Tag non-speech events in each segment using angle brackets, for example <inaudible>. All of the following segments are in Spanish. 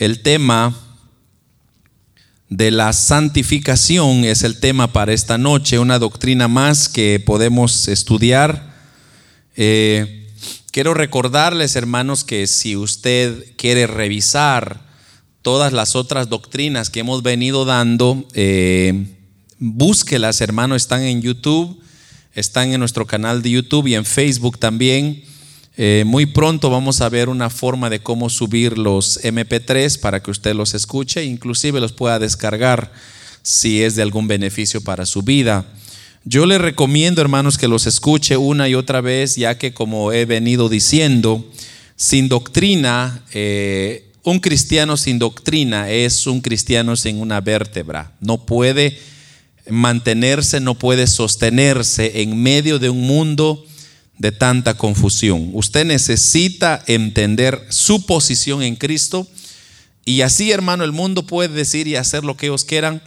El tema de la santificación es el tema para esta noche, una doctrina más que podemos estudiar. Eh, quiero recordarles, hermanos, que si usted quiere revisar todas las otras doctrinas que hemos venido dando, eh, búsquelas, hermano, están en YouTube, están en nuestro canal de YouTube y en Facebook también. Eh, muy pronto vamos a ver una forma de cómo subir los MP3 para que usted los escuche, inclusive los pueda descargar si es de algún beneficio para su vida. Yo le recomiendo, hermanos, que los escuche una y otra vez, ya que como he venido diciendo, sin doctrina, eh, un cristiano sin doctrina es un cristiano sin una vértebra. No puede mantenerse, no puede sostenerse en medio de un mundo de tanta confusión. Usted necesita entender su posición en Cristo y así, hermano, el mundo puede decir y hacer lo que ellos quieran,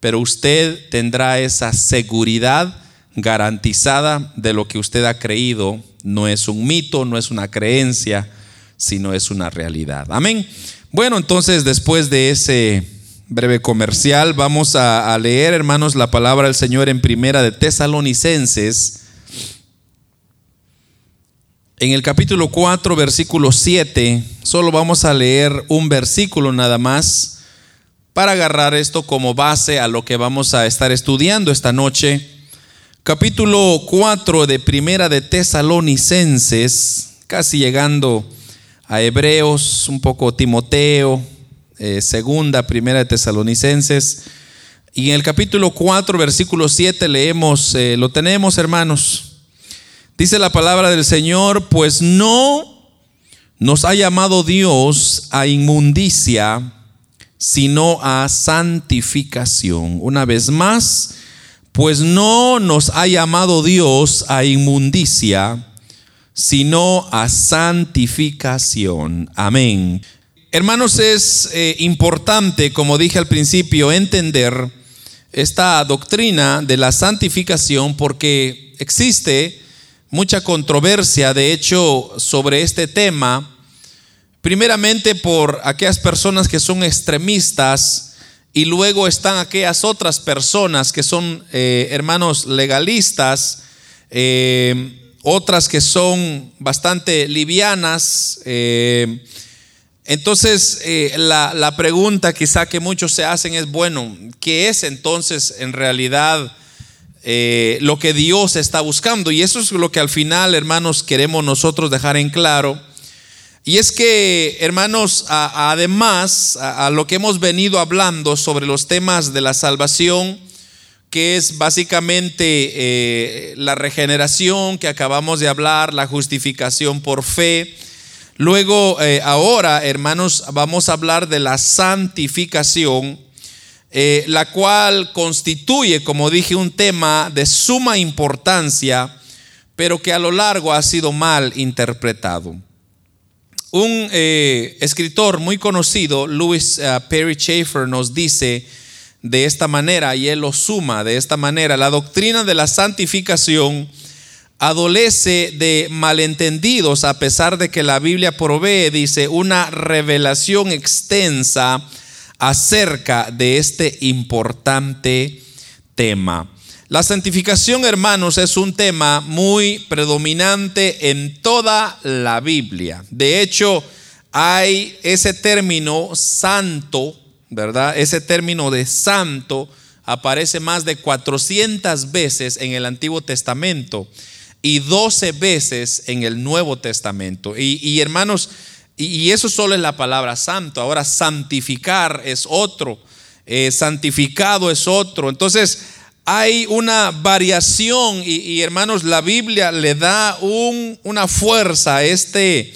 pero usted tendrá esa seguridad garantizada de lo que usted ha creído. No es un mito, no es una creencia, sino es una realidad. Amén. Bueno, entonces después de ese breve comercial, vamos a, leer, hermanos, la palabra del Señor en primera de Tesalonicenses. En el capítulo 4, versículo 7, solo vamos a leer un versículo nada más para agarrar esto como base a lo que vamos a estar estudiando esta noche. Capítulo 4 de Primera de Tesalonicenses, casi llegando a Hebreos, un poco Timoteo, eh, segunda, primera de Tesalonicenses. Y en el capítulo 4, versículo 7 leemos, eh, lo tenemos hermanos. Dice la palabra del Señor, pues no nos ha llamado Dios a inmundicia, sino a santificación. Una vez más, pues no nos ha llamado Dios a inmundicia, sino a santificación. Amén. Hermanos, es eh, importante, como dije al principio, entender esta doctrina de la santificación porque existe mucha controversia, de hecho, sobre este tema, primeramente por aquellas personas que son extremistas y luego están aquellas otras personas que son eh, hermanos legalistas. Eh, otras que son bastante livianas. Eh, entonces, eh, la, pregunta quizá que muchos se hacen es, bueno, ¿qué es entonces en realidad eh, lo que Dios está buscando? Y eso es lo que al final, hermanos, queremos nosotros dejar en claro. Y es que, hermanos, además a, lo que hemos venido hablando sobre los temas de la salvación, que es básicamente eh, la regeneración que acabamos de hablar, la justificación por fe. Luego, eh, ahora, hermanos, vamos a hablar de la santificación, eh, la cual constituye, como dije, un tema de suma importancia, pero que a lo largo ha sido mal interpretado. Un escritor muy conocido, Louis Perry Schaeffer, nos dice, de esta manera y él lo suma de esta manera. La doctrina de la santificación adolece de malentendidos a pesar de que la Biblia provee, dice, una revelación extensa acerca de este importante tema. La santificación, hermanos, es un tema muy predominante en toda la Biblia. De hecho, hay ese término santo ¿verdad? Ese término de santo aparece más de 400 veces en el Antiguo Testamento y 12 veces en el Nuevo Testamento. Y, hermanos, y, eso solo es la palabra santo. Ahora santificar es otro, eh, santificado es otro. Entonces hay una variación y, hermanos, la Biblia le da una fuerza a este,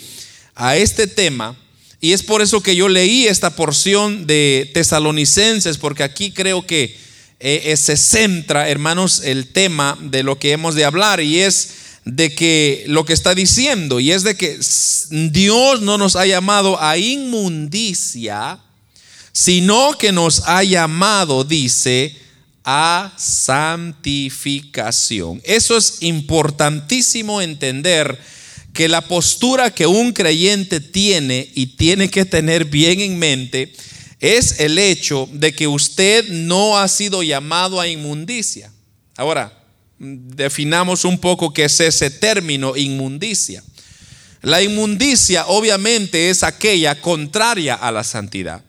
a este tema y es por eso que yo leí esta porción de tesalonicenses, porque aquí creo que eh, eh, se centra, hermanos, el tema de lo que hemos de hablar y es de que lo que está diciendo, y es de que Dios no nos ha llamado a inmundicia, sino que nos ha llamado, dice, a santificación. Eso es importantísimo entender que la postura que un creyente tiene y tiene que tener bien en mente es el hecho de que usted no ha sido llamado a inmundicia. Ahora, definamos un poco qué es ese término inmundicia. La inmundicia obviamente es aquella contraria a la santidad.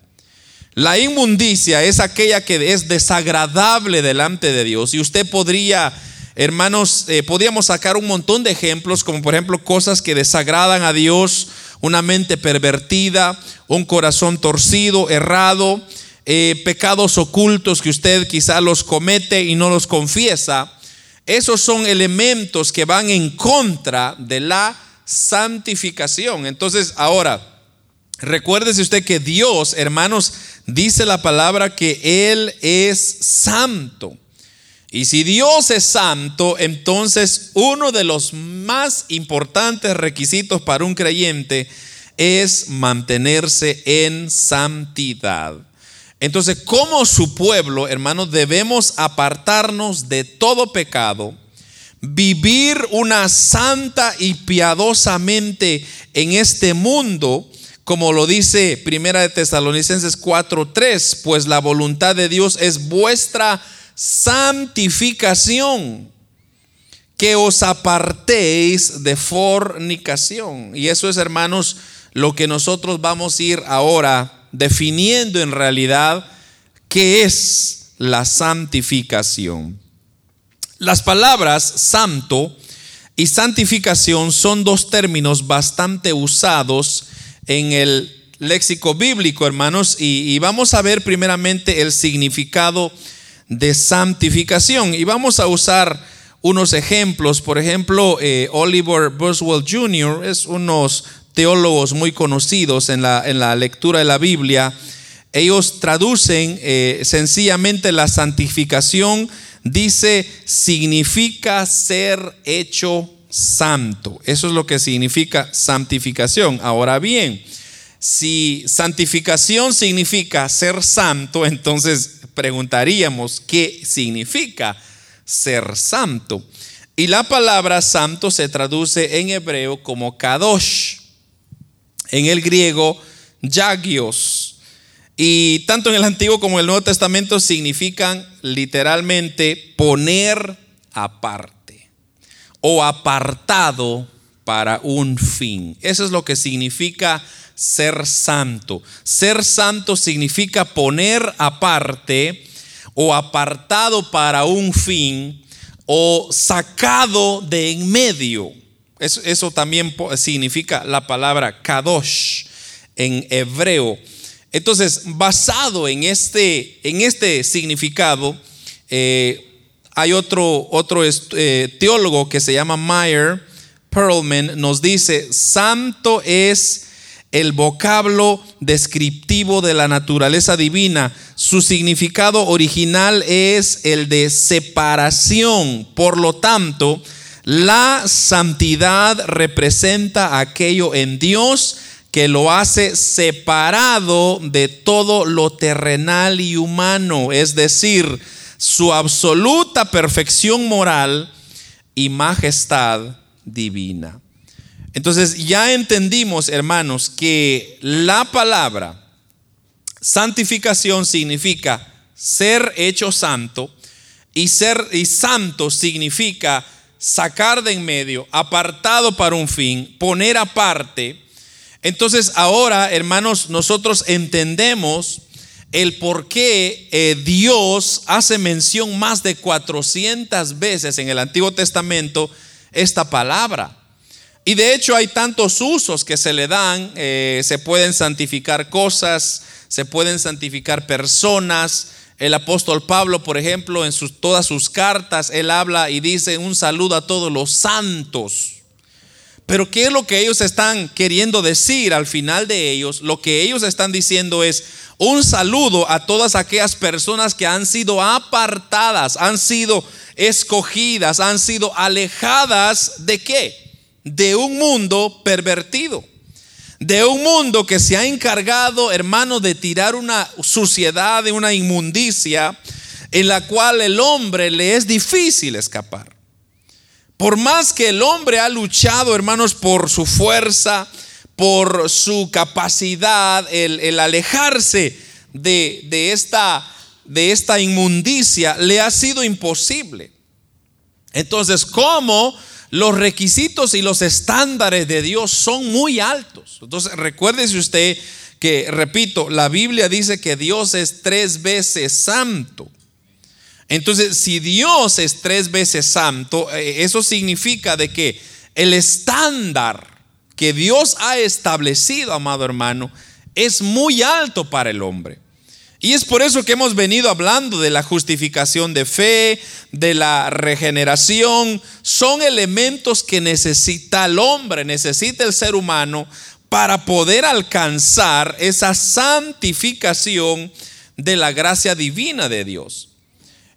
La inmundicia es aquella que es desagradable delante de Dios y usted podría, hermanos, eh, podríamos sacar un montón de ejemplos, como por ejemplo cosas que desagradan a Dios, una mente pervertida, un corazón torcido, errado, eh, pecados ocultos que usted quizá los comete y no los confiesa. Esos son elementos que van en contra de la santificación. Entonces, ahora, recuérdese usted que Dios, hermanos, dice la palabra que Él es santo. Y si Dios es santo, entonces uno de los más importantes requisitos para un creyente es mantenerse en santidad. Entonces, como su pueblo, hermanos, debemos apartarnos de todo pecado, vivir una santa y piadosamente en este mundo, como lo dice Primera de Tesalonicenses 4:3, pues la voluntad de Dios es vuestra santificación, que os apartéis de fornicación. Y eso es, hermanos, lo que nosotros vamos a ir ahora definiendo en realidad qué es la santificación. Las palabras santo y santificación son dos términos bastante usados en el léxico bíblico, hermanos, y, vamos a ver primeramente el significado de santificación. Y vamos a usar unos ejemplos. Por ejemplo, eh, Oliver Boswell Jr. es unos teólogos muy conocidos en la, en la lectura de la Biblia, ellos traducen eh, sencillamente la santificación, dice, significa ser hecho santo. Eso es lo que significa santificación. Ahora bien, si santificación significa ser santo, entonces preguntaríamos, ¿qué significa ser santo? Y la palabra santo se traduce en hebreo como kadosh en el griego yagios. Y tanto en el Antiguo como en el Nuevo Testamento significan literalmente poner aparte o apartado para un fin. Eso es lo que significa ser santo. Ser santo significa poner aparte o apartado para un fin o sacado de en medio. Eso, también significa la palabra kadosh en hebreo. Entonces, basado en este, en este significado, eh, hay otro, otro eh, teólogo que se llama Meyer Perlman, nos dice, santo es el vocablo descriptivo de la naturaleza divina. Su significado original es el de separación. Por lo tanto, la santidad representa aquello en Dios que lo hace separado de todo lo terrenal y humano, es decir, su absoluta perfección moral y majestad divina. Entonces ya entendimos, hermanos, que la palabra santificación significa ser hecho santo y ser y santo significa sacar de en medio, apartado para un fin, poner aparte. Entonces ahora, hermanos, nosotros entendemos el por qué eh, Dios hace mención más de 400 veces en el Antiguo Testamento esta palabra. Y de hecho hay tantos usos que se le dan, eh, se pueden santificar cosas, se pueden santificar personas, el apóstol Pablo, por ejemplo, en todas sus cartas, él habla y dice un saludo a todos los santos. Pero ¿qué es lo que ellos están queriendo decir al final de ellos? Lo que ellos están diciendo es un saludo a todas aquellas personas que han sido apartadas, han sido escogidas, han sido alejadas de qué? De un mundo pervertido de un mundo que se ha encargado, hermano, de tirar una suciedad, de una inmundicia en la cual el hombre le es difícil escapar. Por más que el hombre ha luchado, hermanos, por su fuerza, por su capacidad, el, alejarse de, esta, de esta inmundicia, le ha sido imposible. Entonces, ¿cómo los requisitos y los estándares de Dios son muy altos? Entonces, recuérdese usted que, repito, la Biblia dice que Dios es tres veces santo. Entonces, si Dios es tres veces santo, eh, eso significa de que el estándar que Dios ha establecido, amado hermano, es muy alto para el hombre. Y es por eso que hemos venido hablando de la justificación de fe, de la regeneración. Son elementos que necesita el hombre, necesita el ser humano para poder alcanzar esa santificación de la gracia divina de Dios.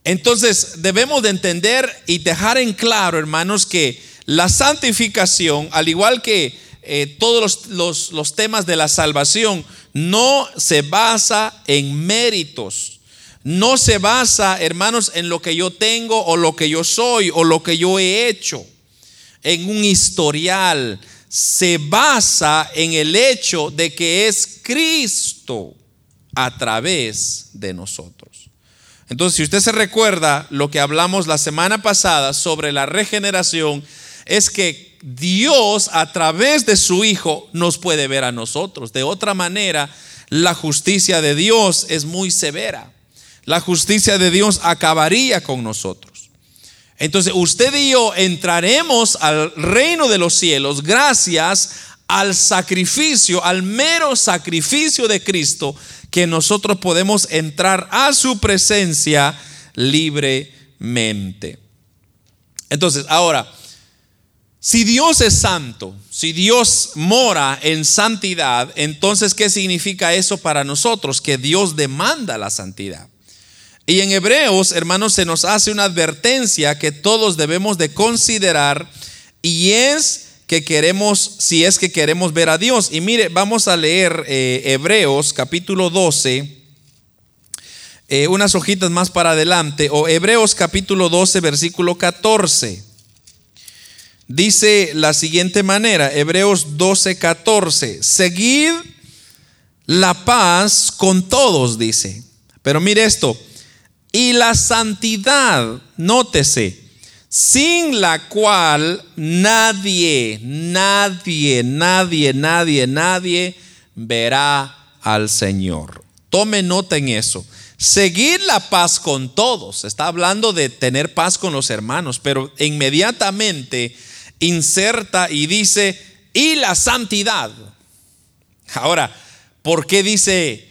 Entonces debemos de entender y dejar en claro, hermanos, que la santificación, al igual que eh, todos los, los temas de la salvación, no se basa en méritos. No se basa, hermanos, en lo que yo tengo o lo que yo soy o lo que yo he hecho, en un historial. Se basa en el hecho de que es Cristo a través de nosotros. Entonces, si usted se recuerda lo que hablamos la semana pasada sobre la regeneración, es que Dios a través de su Hijo nos puede ver a nosotros. De otra manera, la justicia de Dios es muy severa. La justicia de Dios acabaría con nosotros. Entonces usted y yo entraremos al reino de los cielos gracias al sacrificio, al mero sacrificio de Cristo, que nosotros podemos entrar a su presencia libremente. Entonces, ahora, si Dios es santo, si Dios mora en santidad, entonces ¿qué significa eso para nosotros? Que Dios demanda la santidad. Y en Hebreos, hermanos, se nos hace una advertencia que todos debemos de considerar y es que queremos, si es que queremos ver a Dios. Y mire, vamos a leer eh, Hebreos capítulo 12, eh, unas hojitas más para adelante, o Hebreos capítulo 12, versículo 14 dice la siguiente manera, Hebreos 12, 14, seguid la paz con todos, dice. Pero mire esto, y la santidad, nótese, sin la cual nadie, nadie, nadie, nadie, nadie verá al Señor. Tome nota en eso. Seguir la paz con todos. Está hablando de tener paz con los hermanos, pero inmediatamente inserta y dice, y la santidad. Ahora, ¿por qué dice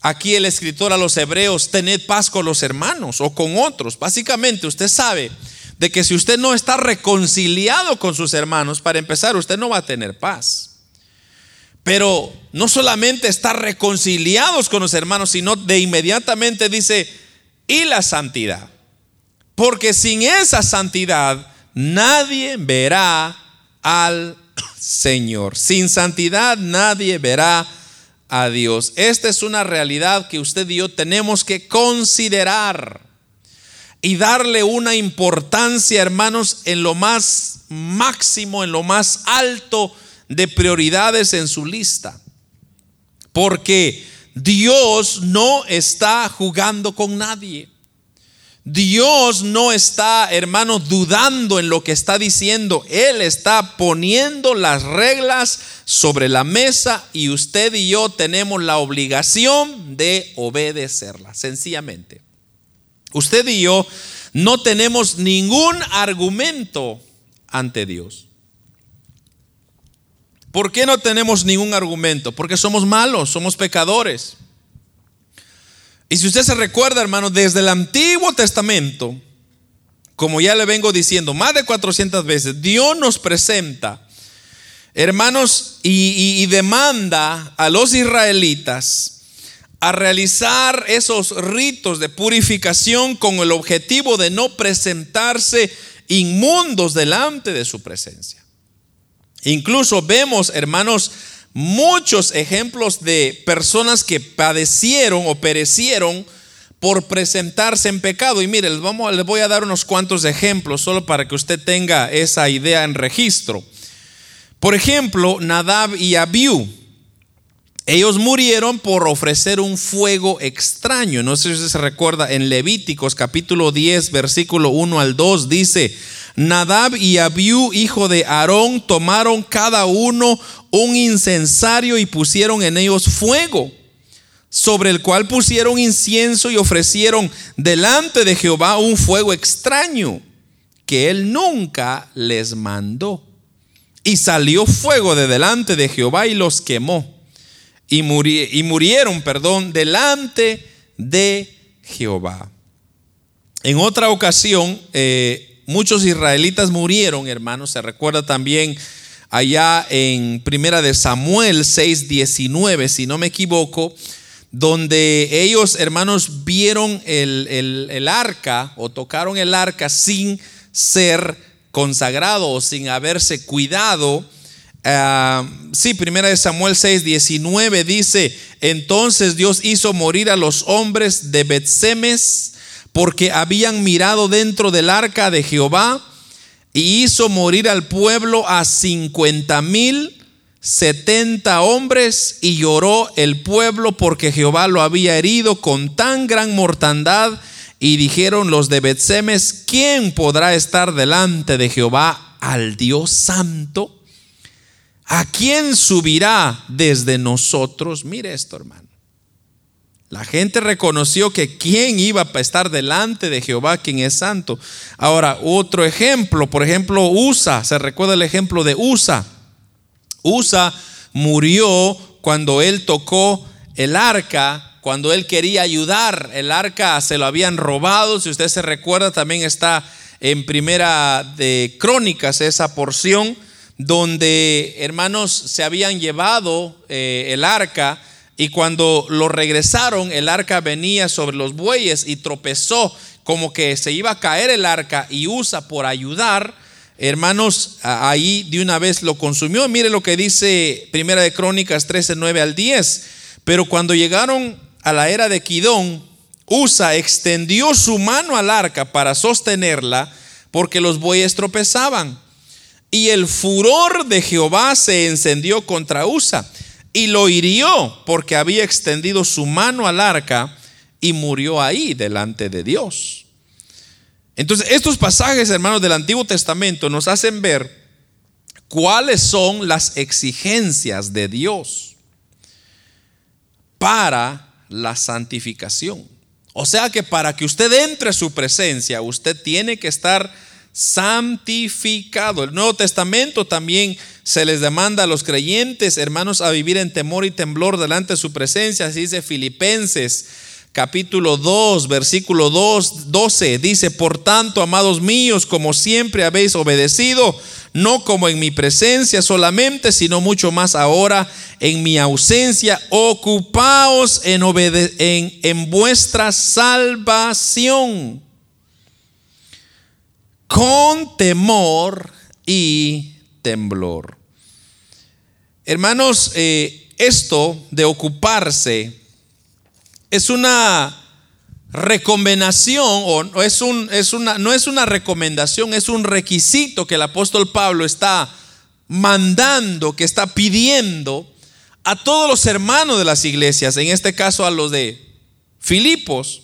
aquí el escritor a los hebreos, tened paz con los hermanos o con otros? Básicamente usted sabe de que si usted no está reconciliado con sus hermanos, para empezar, usted no va a tener paz. Pero no solamente está reconciliados con los hermanos, sino de inmediatamente dice, y la santidad. Porque sin esa santidad nadie verá al Señor. Sin santidad nadie verá a Dios. Esta es una realidad que usted y yo tenemos que considerar y darle una importancia, hermanos, en lo más máximo, en lo más alto de prioridades en su lista. Porque Dios no está jugando con nadie. Dios no está, hermano, dudando en lo que está diciendo. Él está poniendo las reglas sobre la mesa y usted y yo tenemos la obligación de obedecerlas, sencillamente. Usted y yo no tenemos ningún argumento ante Dios. ¿Por qué no tenemos ningún argumento? Porque somos malos, somos pecadores. Y si usted se recuerda, hermano, desde el Antiguo Testamento, como ya le vengo diciendo más de 400 veces, Dios nos presenta, hermanos, y, demanda a los israelitas a realizar esos ritos de purificación con el objetivo de no presentarse inmundos delante de su presencia. Incluso vemos, hermanos, muchos ejemplos de personas que padecieron o perecieron por presentarse en pecado. Y mire, les, voy a dar unos cuantos ejemplos solo para que usted tenga esa idea en registro. Por ejemplo, Nadab y Abiú. Ellos murieron por ofrecer un fuego extraño. No sé si se recuerda, en Levíticos capítulo 10, versículo 1 al 2 dice, Nadab y Abiú, hijo de Aarón, tomaron cada uno un incensario y pusieron en ellos fuego, sobre el cual pusieron incienso y ofrecieron delante de Jehová un fuego extraño que él nunca les mandó. Y salió fuego de delante de Jehová y los quemó. Y, y murieron, perdón, delante de Jehová. En otra ocasión, eh, muchos israelitas murieron, hermanos. Se recuerda también allá en Primera de Samuel 6:19, si no me equivoco, donde ellos, hermanos, vieron el, el arca o tocaron el arca sin ser consagrado o sin haberse cuidado. Uh, sí, primera de Samuel 6, 19 dice, entonces Dios hizo morir a los hombres de Betsemes porque habían mirado dentro del arca de Jehová y hizo morir al pueblo a cincuenta mil setenta hombres y lloró el pueblo porque Jehová lo había herido con tan gran mortandad y dijeron los de Betsemes, ¿quién podrá estar delante de Jehová al Dios santo? ¿A quién subirá desde nosotros? Mire esto, hermano. La gente reconoció que quién iba a estar delante de Jehová, quien es santo. Ahora, otro ejemplo, por ejemplo, Usa, se recuerda el ejemplo de Usa. Usa murió cuando él tocó el arca cuando él quería ayudar, el arca se lo habían robado, si usted se recuerda, también está en primera de Crónicas esa porción donde hermanos se habían llevado eh, el arca y cuando lo regresaron, el arca venía sobre los bueyes y tropezó como que se iba a caer el arca y usa por ayudar. Hermanos, ahí de una vez lo consumió. Mire lo que dice Primera de Crónicas 13, 9 al 10. Pero cuando llegaron a la era de Quidón, Usa extendió su mano al arca para sostenerla porque los bueyes tropezaban. Y el furor de Jehová se encendió contra Usa y lo hirió porque había extendido su mano al arca y murió ahí delante de Dios. Entonces, estos pasajes, hermanos, del Antiguo Testamento nos hacen ver cuáles son las exigencias de Dios para la santificación. O sea que para que usted entre a su presencia, usted tiene que estar santificado. El Nuevo Testamento también se les demanda a los creyentes, hermanos, a vivir en temor y temblor delante de su presencia. Así dice Filipenses capítulo 2, versículo 2, 12. Dice, por tanto, amados míos, como siempre habéis obedecido, no como en mi presencia solamente, sino mucho más ahora en mi ausencia, ocupaos en, en, en vuestra salvación con temor y temblor. Hermanos, eh, esto de ocuparse es una recomendación o es un, es una, no es una recomendación, es un requisito que el apóstol Pablo está mandando, que está pidiendo a todos los hermanos de las iglesias, en este caso a los de Filipos,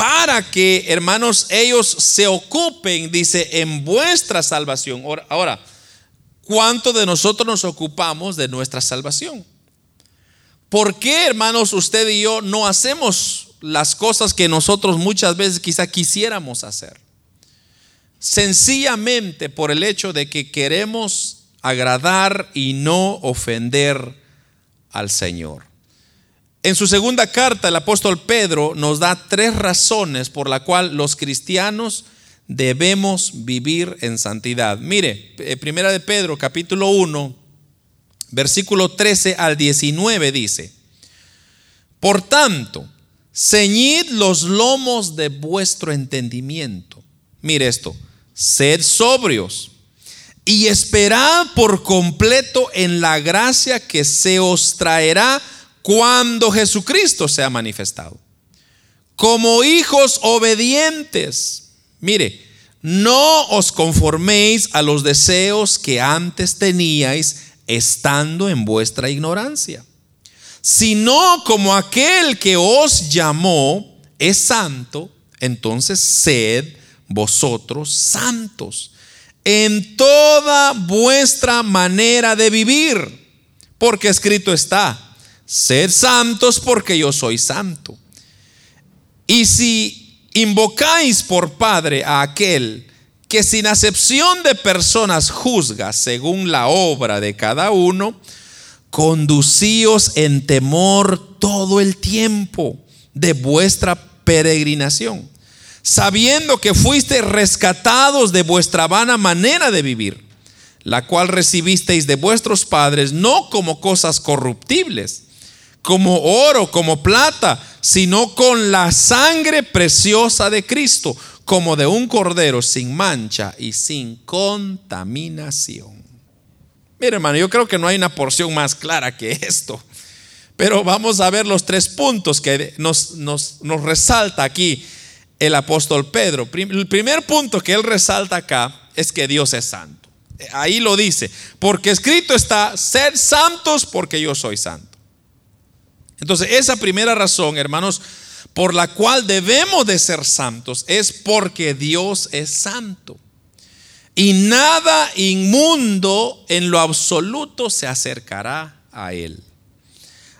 para que, hermanos, ellos se ocupen, dice, en vuestra salvación. Ahora, ¿cuánto de nosotros nos ocupamos de nuestra salvación? ¿Por qué, hermanos, usted y yo no hacemos las cosas que nosotros muchas veces quizá quisiéramos hacer? Sencillamente por el hecho de que queremos agradar y no ofender al Señor. En su segunda carta, el apóstol Pedro nos da tres razones por la cual los cristianos debemos vivir en santidad. Mire, eh, primera de Pedro, capítulo 1, versículo 13 al 19 dice, por tanto, ceñid los lomos de vuestro entendimiento. Mire esto, sed sobrios y esperad por completo en la gracia que se os traerá cuando Jesucristo sea manifestado. como hijos obedientes. Mire, no os conforméis a los deseos que antes teníais estando en vuestra ignorancia, sino como aquel que os llamó es santo, entonces sed vosotros santos en toda vuestra manera de vivir, porque escrito está, sed santos porque yo soy santo. Y si invocáis por Padre a aquel que sin acepción de personas juzga según la obra de cada uno, conducíos en temor todo el tiempo de vuestra peregrinación sabiendo que fuisteis rescatados de vuestra vana manera de vivir, la cual recibisteis de vuestros padres, no como cosas corruptibles, como oro, como plata, sino con la sangre preciosa de Cristo, como de un cordero sin mancha y sin contaminación. Mire, hermano, yo creo que no hay una porción más clara que esto. Pero vamos a ver los tres puntos que nos, nos, nos resalta aquí el apóstol Pedro. El primer punto que él resalta acá es que Dios es santo. Ahí lo dice, porque escrito está, ser santos porque yo soy santo. Entonces, esa primera razón, hermanos, por la cual debemos de ser santos es porque Dios es santo. Y nada inmundo en lo absoluto se acercará a Él.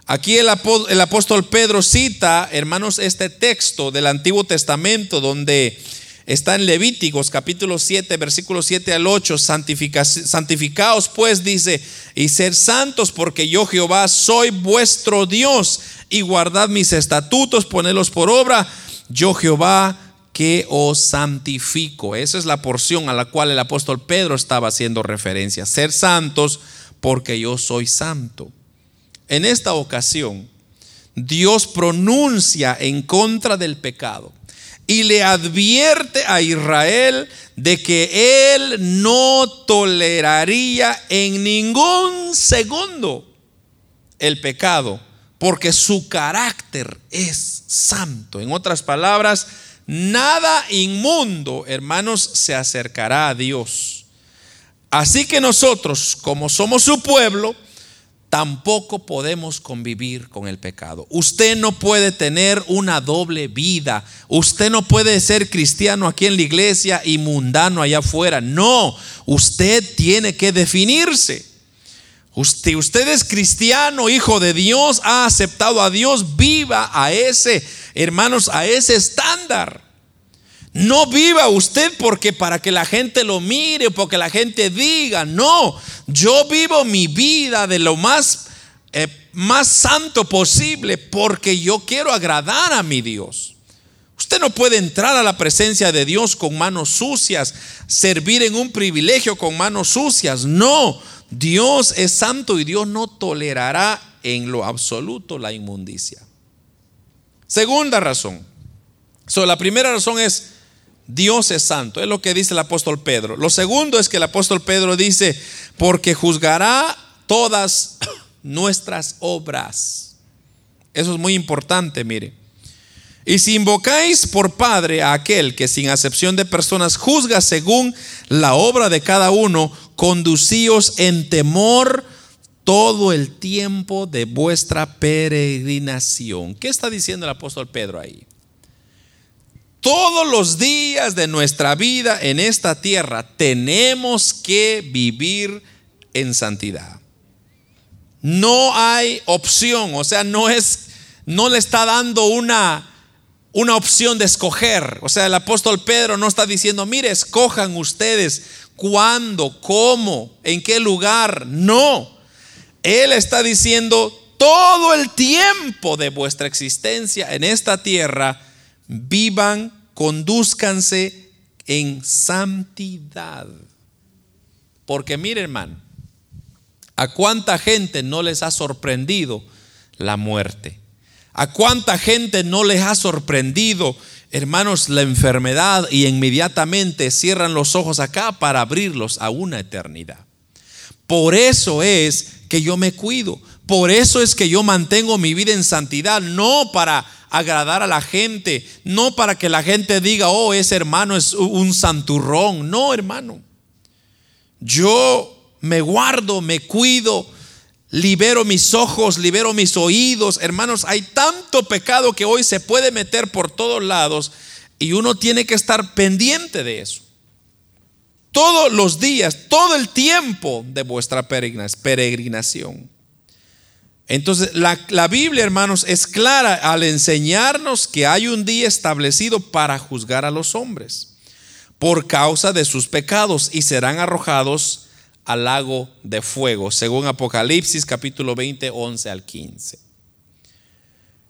Aquí el, apóstol Pedro cita, hermanos, este texto del Antiguo Testamento donde está en Levíticos capítulo 7, versículos 7 al 8, santificaos pues, dice, y ser santos porque yo Jehová soy vuestro Dios y guardad mis estatutos, ponedlos por obra, yo Jehová que os santifico. Esa es la porción a la cual el apóstol Pedro estaba haciendo referencia, ser santos porque yo soy santo. En esta ocasión, Dios pronuncia en contra del pecado y le advierte a Israel de que él no toleraría en ningún segundo el pecado, porque su carácter es santo. En otras palabras, nada inmundo, hermanos, se acercará a Dios. Así que nosotros, como somos su pueblo, tampoco podemos convivir con el pecado. Usted no puede tener una doble vida. Usted no puede ser cristiano aquí en la iglesia y mundano allá afuera. No, usted tiene que definirse. Usted, usted es cristiano, hijo de Dios, ha aceptado a Dios, viva a ese, hermanos, a ese estándar. No viva usted porque para que la gente lo mire porque la gente diga, no, yo vivo mi vida de lo más, eh, más santo posible porque yo quiero agradar a mi Dios. Usted no puede entrar a la presencia de Dios con manos sucias, servir en un privilegio con manos sucias. No, Dios es santo y Dios no tolerará en lo absoluto la inmundicia. Segunda razón. la primera razón es Dios es santo, es lo que dice el apóstol Pedro. Lo segundo es que el apóstol Pedro dice, porque juzgará todas nuestras obras. Eso es muy importante, mire. Y si invocáis por Padre a aquel que sin acepción de personas juzga según la obra de cada uno, conducíos en temor todo el tiempo de vuestra peregrinación. ¿Qué está diciendo el apóstol Pedro ahí? Todos los días de nuestra vida en esta tierra tenemos que vivir en santidad. No hay opción, o sea, no es, no le está dando una, una opción de escoger. O sea, el apóstol Pedro no está diciendo, mire, escojan ustedes cuándo, cómo, en qué lugar. No, él está diciendo, todo el tiempo de vuestra existencia en esta tierra, vivan, conduzcanse en santidad. Porque mire hermano, a cuánta gente no les ha sorprendido la muerte. A cuánta gente no les ha sorprendido, hermanos, la enfermedad y inmediatamente cierran los ojos acá para abrirlos a una eternidad. Por eso es que yo me cuido, Por eso es que yo mantengo mi vida en santidad, no para agradar a la gente, no para que la gente diga, oh, ese hermano es un santurrón. No, hermano. Yo me guardo, me cuido, libero mis ojos, libero mis oídos. Hermanos, hay tanto pecado que hoy se puede meter por todos lados y uno tiene que estar pendiente de eso. Todos los días, todo el tiempo de vuestra peregrinación. Entonces, la, Biblia, hermanos, es clara al enseñarnos que hay un día establecido para juzgar a los hombres por causa de sus pecados y serán arrojados al lago de fuego, según Apocalipsis capítulo 20, 11 al 15.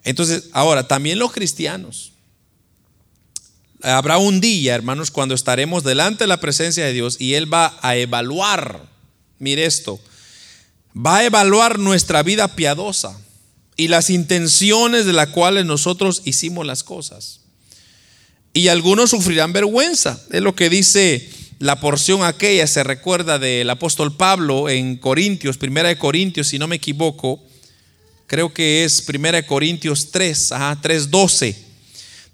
Entonces, ahora, también los cristianos. Habrá un día, hermanos, cuando estaremos delante de la presencia de Dios y Él va a evaluar, mire esto, va a evaluar nuestra vida piadosa y las intenciones de las cuales nosotros hicimos las cosas. Y algunos sufrirán vergüenza, es lo que dice la porción aquella se recuerda del apóstol Pablo en Corintios, primera de Corintios, si no me equivoco, creo que es primera de Corintios 3, ajá, 3:12,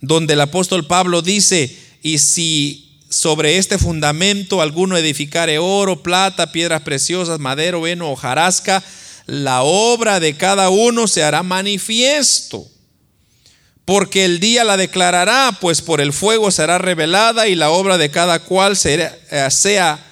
donde el apóstol Pablo dice, y si sobre este fundamento alguno edificare oro, plata, piedras preciosas, madero, heno, hojarasca, la obra de cada uno se hará manifiesto porque el día la declarará, pues por el fuego será revelada y la obra de cada cual eh, sea,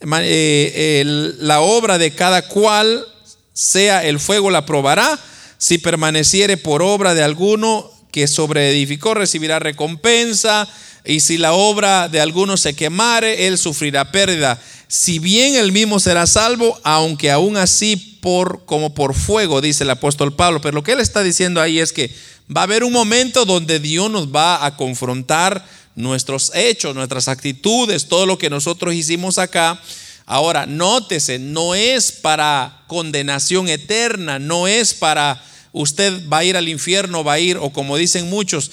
eh, la obra de cada cual sea el fuego la probará. Si permaneciere por obra de alguno que sobreedificó, recibirá recompensa. Y si la obra de alguno se quemare, él sufrirá pérdida. Si bien él mismo será salvo, aunque aún así por como por fuego, dice el apóstol Pablo. Pero lo que él está diciendo ahí es que Va a haber un momento donde Dios nos va a confrontar nuestros hechos, nuestras actitudes, todo lo que nosotros hicimos acá. Ahora, nótese, no es para condenación eterna, no es para usted va a ir al infierno, va a ir, o como dicen muchos,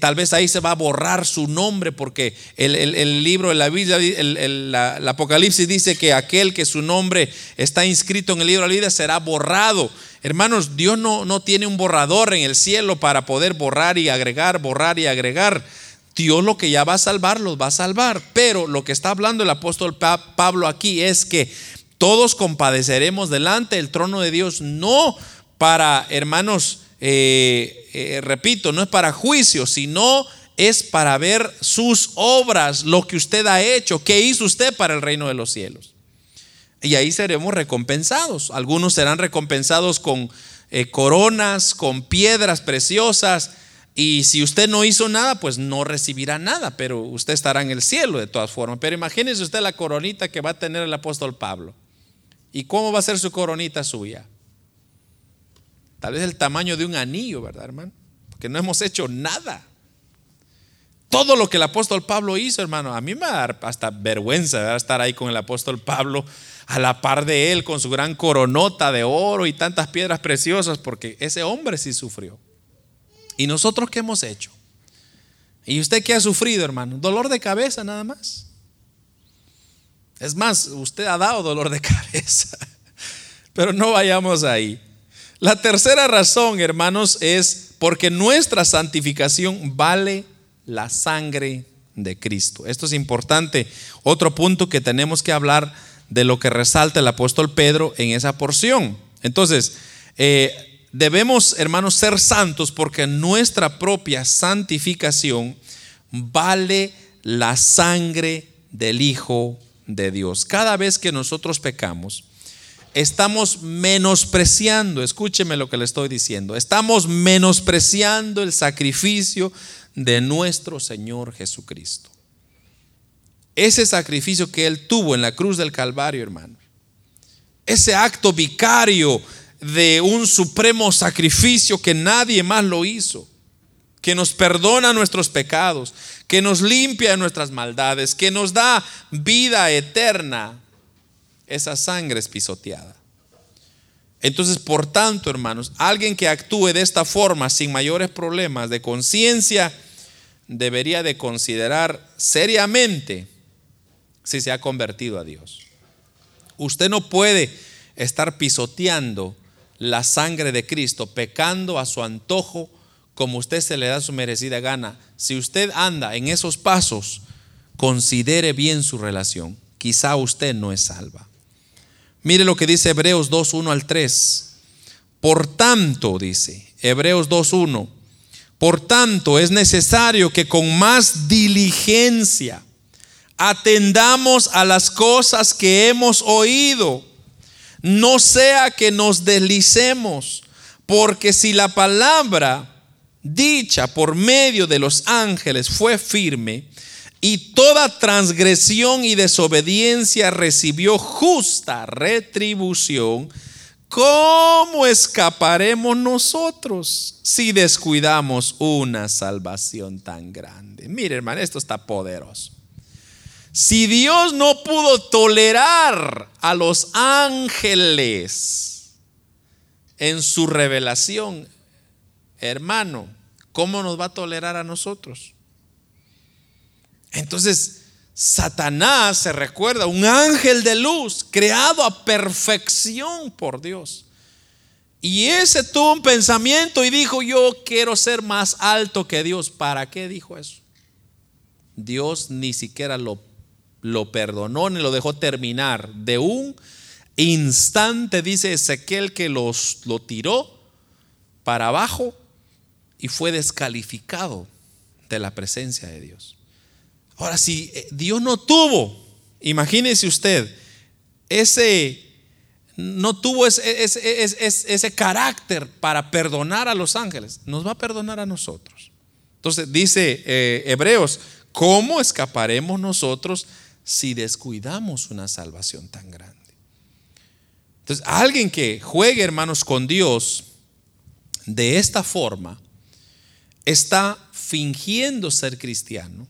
tal vez ahí se va a borrar su nombre, porque el, libro de la Biblia, el, Apocalipsis dice que aquel que su nombre está inscrito en el libro de la vida será borrado. Hermanos, Dios no, no tiene un borrador en el cielo para poder borrar y agregar, borrar y agregar. Dios lo que ya va a salvar, los va a salvar. Pero lo que está hablando el apóstol Pablo aquí es que todos compadeceremos delante del trono de Dios, no para, hermanos, eh, eh, repito, no es para juicio, sino es para ver sus obras, lo que usted ha hecho, qué hizo usted para el reino de los cielos. Y ahí seremos recompensados. Algunos serán recompensados con eh, coronas, con piedras preciosas. Y si usted no hizo nada, pues no recibirá nada, pero usted estará en el cielo de todas formas. Pero imagínese usted la coronita que va a tener el apóstol Pablo. ¿Y cómo va a ser su coronita suya? Tal vez el tamaño de un anillo, ¿verdad, hermano? Porque no hemos hecho nada. Todo lo que el apóstol Pablo hizo, hermano, a mí me da hasta vergüenza estar ahí con el apóstol Pablo a la par de él con su gran coronota de oro y tantas piedras preciosas, porque ese hombre sí sufrió. ¿Y nosotros qué hemos hecho? ¿Y usted qué ha sufrido, hermano? Dolor de cabeza nada más. Es más, usted ha dado dolor de <laughs> cabeza, pero no vayamos ahí. La tercera razón, hermanos, es porque nuestra santificación vale la sangre de Cristo. Esto es importante. Otro punto que tenemos que hablar de lo que resalta el apóstol Pedro en esa porción. Entonces, eh, debemos, hermanos, ser santos porque nuestra propia santificación vale la sangre del Hijo de Dios. Cada vez que nosotros pecamos, estamos menospreciando, escúcheme lo que le estoy diciendo, estamos menospreciando el sacrificio de nuestro Señor Jesucristo. Ese sacrificio que Él tuvo en la cruz del Calvario, hermano. Ese acto vicario de un supremo sacrificio que nadie más lo hizo. Que nos perdona nuestros pecados, que nos limpia de nuestras maldades, que nos da vida eterna. Esa sangre es pisoteada. Entonces, por tanto, hermanos, alguien que actúe de esta forma sin mayores problemas de conciencia, debería de considerar seriamente si se ha convertido a Dios. Usted no puede estar pisoteando la sangre de Cristo, pecando a su antojo, como usted se le da su merecida gana. Si usted anda en esos pasos, considere bien su relación. Quizá usted no es salva. Mire lo que dice Hebreos 2, 1 al 3. Por tanto, dice Hebreos 2.1, por tanto es necesario que con más diligencia atendamos a las cosas que hemos oído, no sea que nos deslicemos, porque si la palabra dicha por medio de los ángeles fue firme, y toda transgresión y desobediencia recibió justa retribución, ¿Cómo escaparemos nosotros si descuidamos una salvación tan grande? Mire, hermano, esto está poderoso. Si Dios no pudo tolerar a los ángeles en su revelación, hermano, ¿cómo nos va a tolerar a nosotros? Entonces, Satanás, se recuerda, un ángel de luz creado a perfección por Dios. Y ese tuvo un pensamiento y dijo, yo quiero ser más alto que Dios. ¿Para qué dijo eso? Dios ni siquiera lo, lo perdonó ni lo dejó terminar. De un instante, dice Ezequiel, que los, lo tiró para abajo y fue descalificado de la presencia de Dios. Ahora, si eh, Dios no tuvo, imagínese usted, ese, no tuvo ese, ese, carácter para perdonar a los ángeles, nos va a perdonar a nosotros. Entonces dice eh, Hebreos, ¿cómo escaparemos nosotros si descuidamos una salvación tan grande? Entonces, alguien que juegue, hermanos, con Dios de esta forma, está fingiendo ser cristiano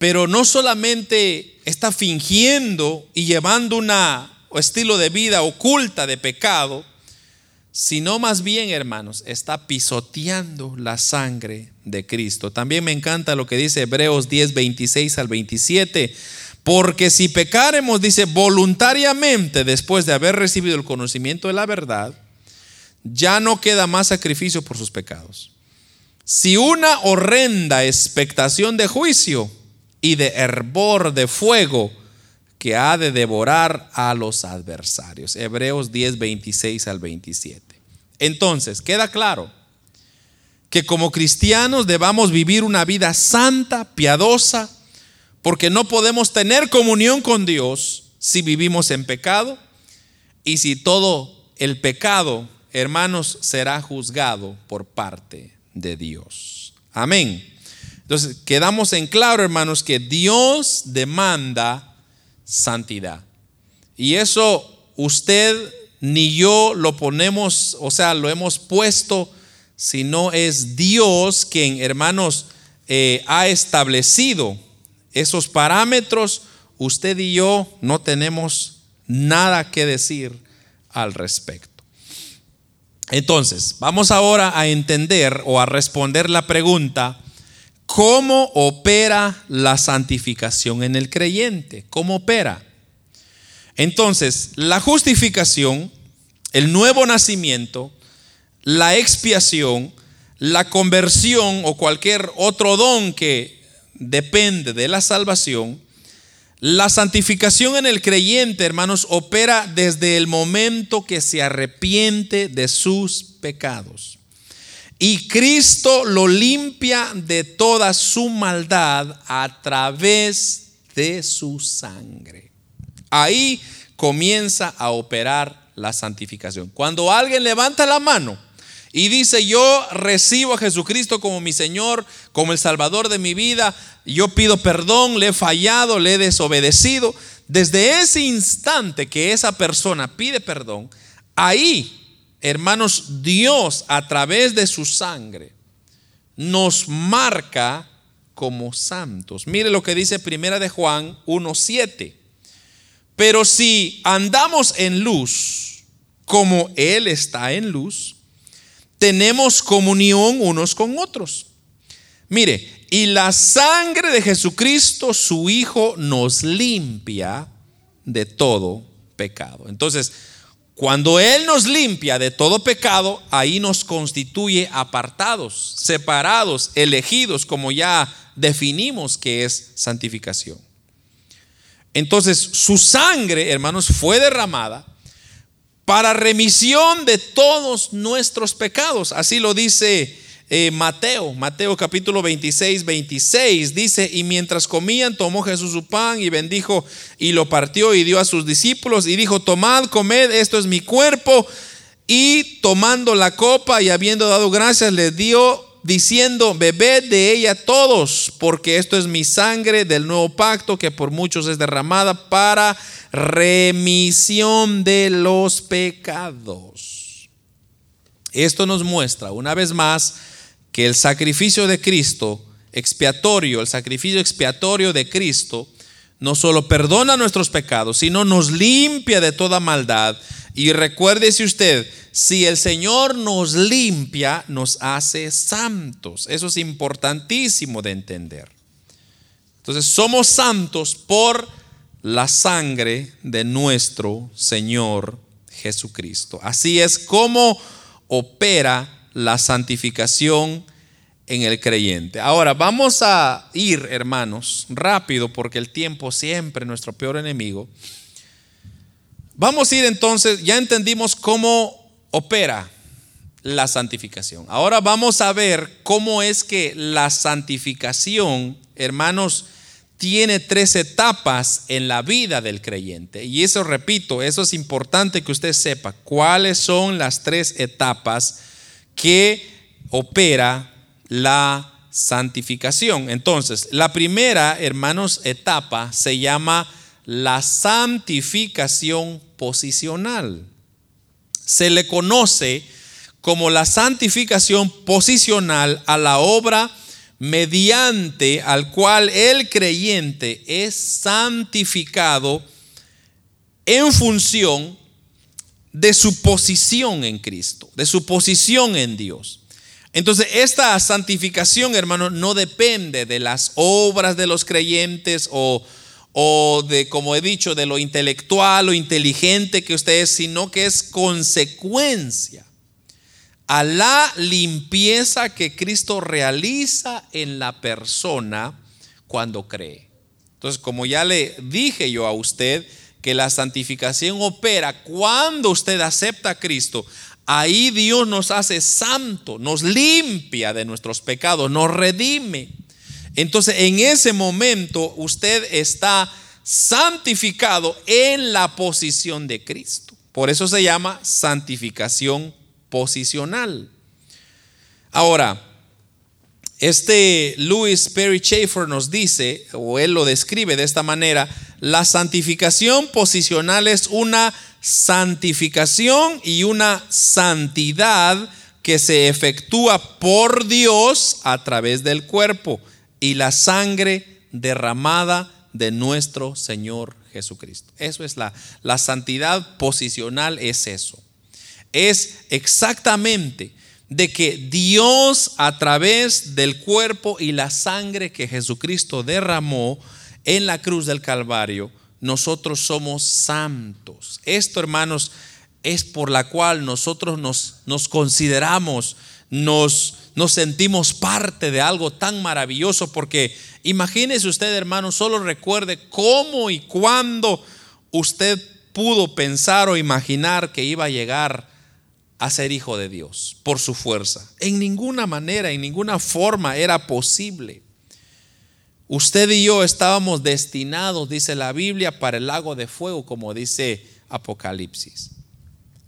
pero no solamente está fingiendo y llevando un estilo de vida oculta de pecado, sino más bien, hermanos, está pisoteando la sangre de Cristo. También me encanta lo que dice Hebreos 10, 26 al 27. Porque si pecaremos, dice, voluntariamente después de haber recibido el conocimiento de la verdad, ya no queda más sacrificio por sus pecados. Si una horrenda expectación de juicio y de hervor de fuego que ha de devorar a los adversarios. Hebreos 10, 26 al 27. Entonces, queda claro que como cristianos debamos vivir una vida santa, piadosa, porque no podemos tener comunión con Dios si vivimos en pecado y si todo el pecado, hermanos, será juzgado por parte de Dios. Amén. Entonces, quedamos en claro, hermanos, que Dios demanda santidad. Y eso usted ni yo lo ponemos, o sea, lo hemos puesto, sino es Dios quien, hermanos, eh, ha establecido esos parámetros. Usted y yo no tenemos nada que decir al respecto. Entonces, vamos ahora a entender o a responder la pregunta, ¿Cómo opera la santificación en el creyente? ¿Cómo opera? Entonces, la justificación, el nuevo nacimiento, la expiación, la conversión o cualquier otro don que depende de la salvación, la santificación en el creyente, hermanos, opera desde el momento que se arrepiente de sus pecados. Y Cristo lo limpia de toda su maldad a través de su sangre. Ahí comienza a operar la santificación. Cuando alguien levanta la mano y dice, yo recibo a Jesucristo como mi Señor, como el Salvador de mi vida, yo pido perdón, le he fallado, le he desobedecido, desde ese instante que esa persona pide perdón, ahí hermanos, Dios a través de su sangre nos marca como santos. Mire lo que dice Primera de Juan 1:7. Pero si andamos en luz, como él está en luz, tenemos comunión unos con otros. Mire, y la sangre de Jesucristo, su Hijo, nos limpia de todo pecado. Entonces, Cuando Él nos limpia de todo pecado, ahí nos constituye apartados, separados, elegidos, como ya definimos que es santificación. Entonces, su sangre, hermanos, fue derramada para remisión de todos nuestros pecados. Así lo dice eh, Mateo, Mateo capítulo 26, 26, dice, y mientras comían, tomó Jesús su pan y bendijo y lo partió y dio a sus discípulos y dijo, tomad, comed, esto es mi cuerpo. Y tomando la copa y habiendo dado gracias, le dio diciendo, bebed de ella todos, porque esto es mi sangre del nuevo pacto que por muchos es derramada para remisión de los pecados. Esto nos muestra una vez más que el sacrificio de Cristo, expiatorio, el sacrificio expiatorio de Cristo, no solo perdona nuestros pecados, sino nos limpia de toda maldad. Y recuérdese usted, si el Señor nos limpia, nos hace santos. Eso es importantísimo de entender. Entonces, somos santos por la sangre de nuestro Señor Jesucristo. Así es como opera la santificación en el creyente. Ahora, vamos a ir, hermanos, rápido, porque el tiempo siempre es nuestro peor enemigo. Vamos a ir entonces, ya entendimos cómo opera la santificación. Ahora vamos a ver cómo es que la santificación, hermanos, tiene tres etapas en la vida del creyente. Y eso, repito, eso es importante que usted sepa cuáles son las tres etapas que opera la santificación. Entonces, la primera, hermanos, etapa se llama la santificación posicional. Se le conoce como la santificación posicional a la obra mediante al cual el creyente es santificado en función de su posición en Cristo, de su posición en Dios. Entonces, esta santificación, hermano, no depende de las obras de los creyentes o, o de, como he dicho, de lo intelectual o inteligente que usted es, sino que es consecuencia a la limpieza que Cristo realiza en la persona cuando cree. Entonces, como ya le dije yo a usted, que la santificación opera cuando usted acepta a Cristo. Ahí Dios nos hace santo, nos limpia de nuestros pecados, nos redime. Entonces en ese momento usted está santificado en la posición de Cristo. Por eso se llama santificación posicional. Ahora, este Louis Perry Schaeffer nos dice, o él lo describe de esta manera, la santificación posicional es una santificación y una santidad que se efectúa por Dios a través del cuerpo y la sangre derramada de nuestro Señor Jesucristo. Eso es la, la santidad posicional, es eso. Es exactamente de que Dios a través del cuerpo y la sangre que Jesucristo derramó en la cruz del Calvario, nosotros somos santos. Esto, hermanos, es por la cual nosotros nos, consideramos, nos, nos sentimos parte de algo tan maravilloso, porque imagínese usted, hermano, solo recuerde cómo y cuándo usted pudo pensar o imaginar que iba a llegar a ser hijo de Dios por su fuerza. En ninguna manera, en ninguna forma era posible. Usted y yo estábamos destinados, dice la Biblia, para el lago de fuego, como dice Apocalipsis.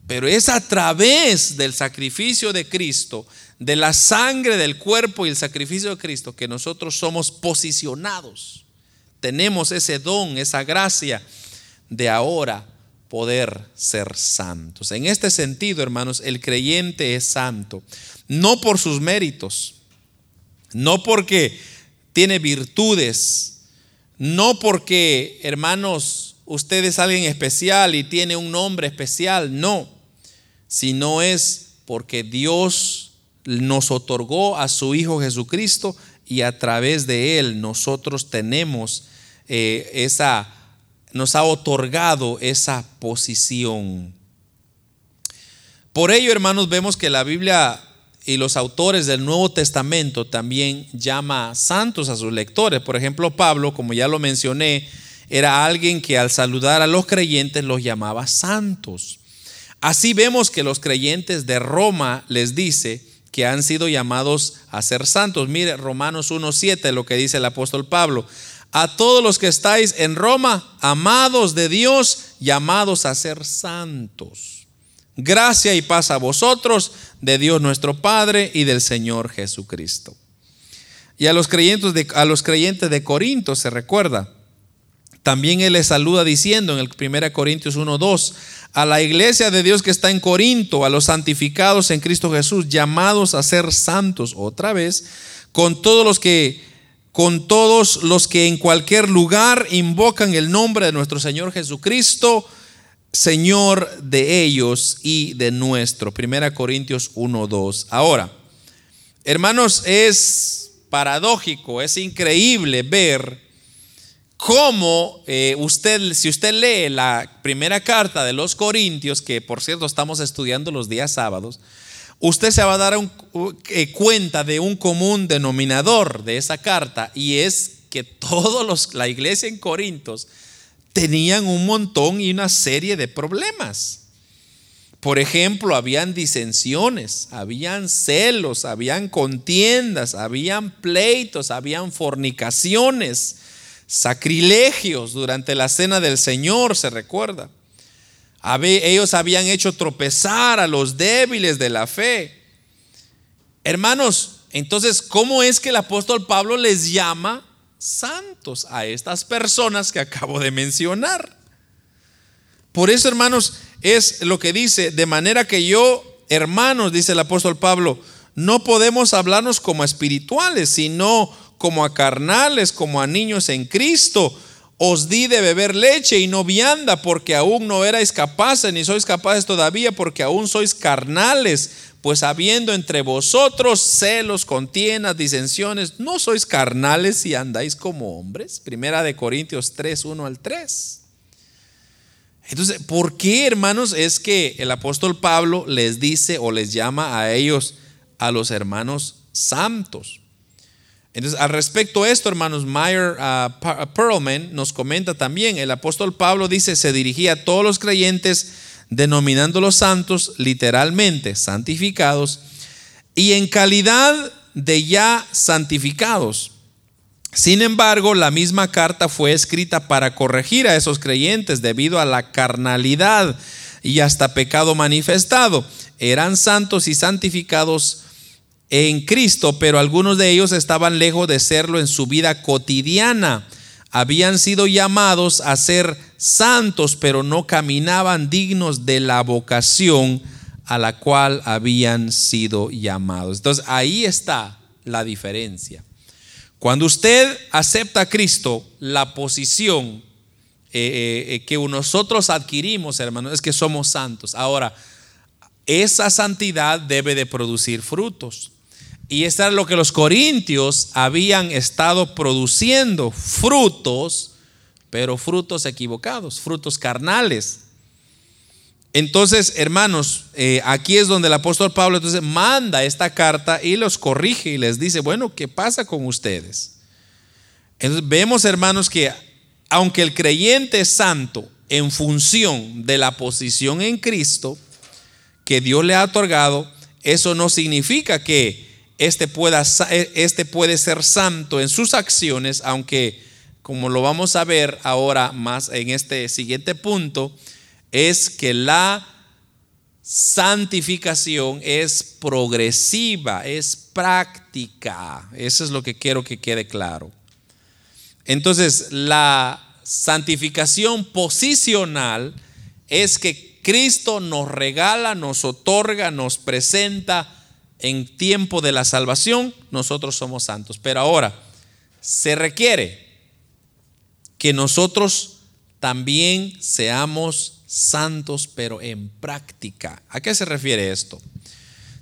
Pero es a través del sacrificio de Cristo, de la sangre del cuerpo y el sacrificio de Cristo, que nosotros somos posicionados. Tenemos ese don, esa gracia de ahora poder ser santos. En este sentido, hermanos, el creyente es santo, no por sus méritos, no porque tiene virtudes, no porque, hermanos, usted es alguien especial y tiene un nombre especial, no, sino es porque Dios nos otorgó a su Hijo Jesucristo y a través de Él nosotros tenemos eh, esa nos ha otorgado esa posición. Por ello, hermanos, vemos que la Biblia y los autores del Nuevo Testamento también llama santos a sus lectores. Por ejemplo, Pablo, como ya lo mencioné, era alguien que al saludar a los creyentes los llamaba santos. Así vemos que los creyentes de Roma les dice que han sido llamados a ser santos. Mire, Romanos 1.7, lo que dice el apóstol Pablo. A todos los que estáis en Roma, amados de Dios, llamados a ser santos. Gracia y paz a vosotros, de Dios nuestro Padre y del Señor Jesucristo. Y a los creyentes de, a los creyentes de Corinto se recuerda. También Él les saluda diciendo en el 1 Corintios 1.2, a la iglesia de Dios que está en Corinto, a los santificados en Cristo Jesús, llamados a ser santos otra vez, con todos los que con todos los que en cualquier lugar invocan el nombre de nuestro Señor Jesucristo, Señor de ellos y de nuestro. Primera Corintios 1.2. Ahora, hermanos, es paradójico, es increíble ver cómo eh, usted, si usted lee la primera carta de los Corintios, que por cierto estamos estudiando los días sábados, usted se va a dar eh, cuenta de un común denominador de esa carta y es que todos los, la iglesia en Corintios tenían un montón y una serie de problemas. Por ejemplo, habían disensiones, habían celos, habían contiendas, habían pleitos, habían fornicaciones, sacrilegios durante la cena del Señor, se recuerda. Ellos habían hecho tropezar a los débiles de la fe. Hermanos, entonces, ¿cómo es que el apóstol Pablo les llama santos a estas personas que acabo de mencionar. Por eso, hermanos, es lo que dice, de manera que yo, hermanos, dice el apóstol Pablo, no podemos hablarnos como espirituales, sino como a carnales, como a niños en Cristo. Os di de beber leche y no vianda, porque aún no erais capaces, ni sois capaces todavía, porque aún sois carnales pues habiendo entre vosotros celos, contiendas, disensiones, ¿no sois carnales y andáis como hombres? Primera de Corintios 3, 1 al 3. Entonces, ¿por qué, hermanos, es que el apóstol Pablo les dice o les llama a ellos, a los hermanos santos? Entonces, al respecto a esto, hermanos, Meyer uh, Perlman nos comenta también, el apóstol Pablo dice, se dirigía a todos los creyentes, denominando los santos literalmente santificados y en calidad de ya santificados. Sin embargo, la misma carta fue escrita para corregir a esos creyentes debido a la carnalidad y hasta pecado manifestado. Eran santos y santificados en Cristo, pero algunos de ellos estaban lejos de serlo en su vida cotidiana habían sido llamados a ser santos, pero no caminaban dignos de la vocación a la cual habían sido llamados. Entonces ahí está la diferencia. Cuando usted acepta a Cristo, la posición eh, eh, eh, que nosotros adquirimos, hermanos, es que somos santos. Ahora, esa santidad debe de producir frutos. Y esto es lo que los corintios habían estado produciendo, frutos, pero frutos equivocados, frutos carnales. Entonces, hermanos, eh, aquí es donde el apóstol Pablo entonces manda esta carta y los corrige y les dice, bueno, ¿qué pasa con ustedes? Entonces, vemos, hermanos, que aunque el creyente es santo en función de la posición en Cristo que Dios le ha otorgado, eso no significa que este, pueda, este puede ser santo en sus acciones, aunque como lo vamos a ver ahora más en este siguiente punto, es que la santificación es progresiva, es práctica. Eso es lo que quiero que quede claro. Entonces, la santificación posicional es que Cristo nos regala, nos otorga, nos presenta en tiempo de la salvación, nosotros somos santos. Pero ahora, se requiere que nosotros también seamos santos, pero en práctica. ¿A qué se refiere esto?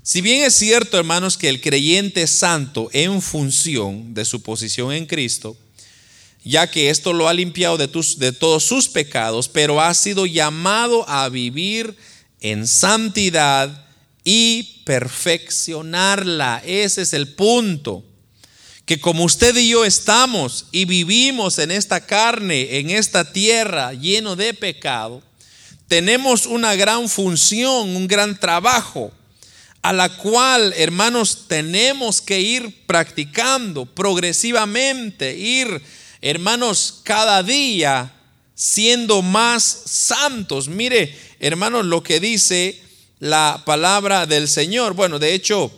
Si bien es cierto, hermanos, que el creyente es santo en función de su posición en Cristo, ya que esto lo ha limpiado de, de todos sus pecados, pero ha sido llamado a vivir en santidad y perfeccionarla. Ese es el punto. Que como usted y yo estamos y vivimos en esta carne, en esta tierra lleno de pecado, tenemos una gran función, un gran trabajo, a la cual, hermanos, tenemos que ir practicando progresivamente, ir, hermanos, cada día siendo más santos. Mire, hermanos, lo que dice la palabra del Señor. Bueno, de hecho,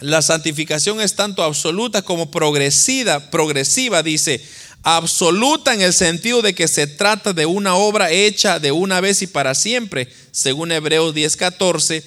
la santificación es tanto absoluta como progresiva, progresiva, dice, absoluta en el sentido de que se trata de una obra hecha de una vez y para siempre, según Hebreos 10:14,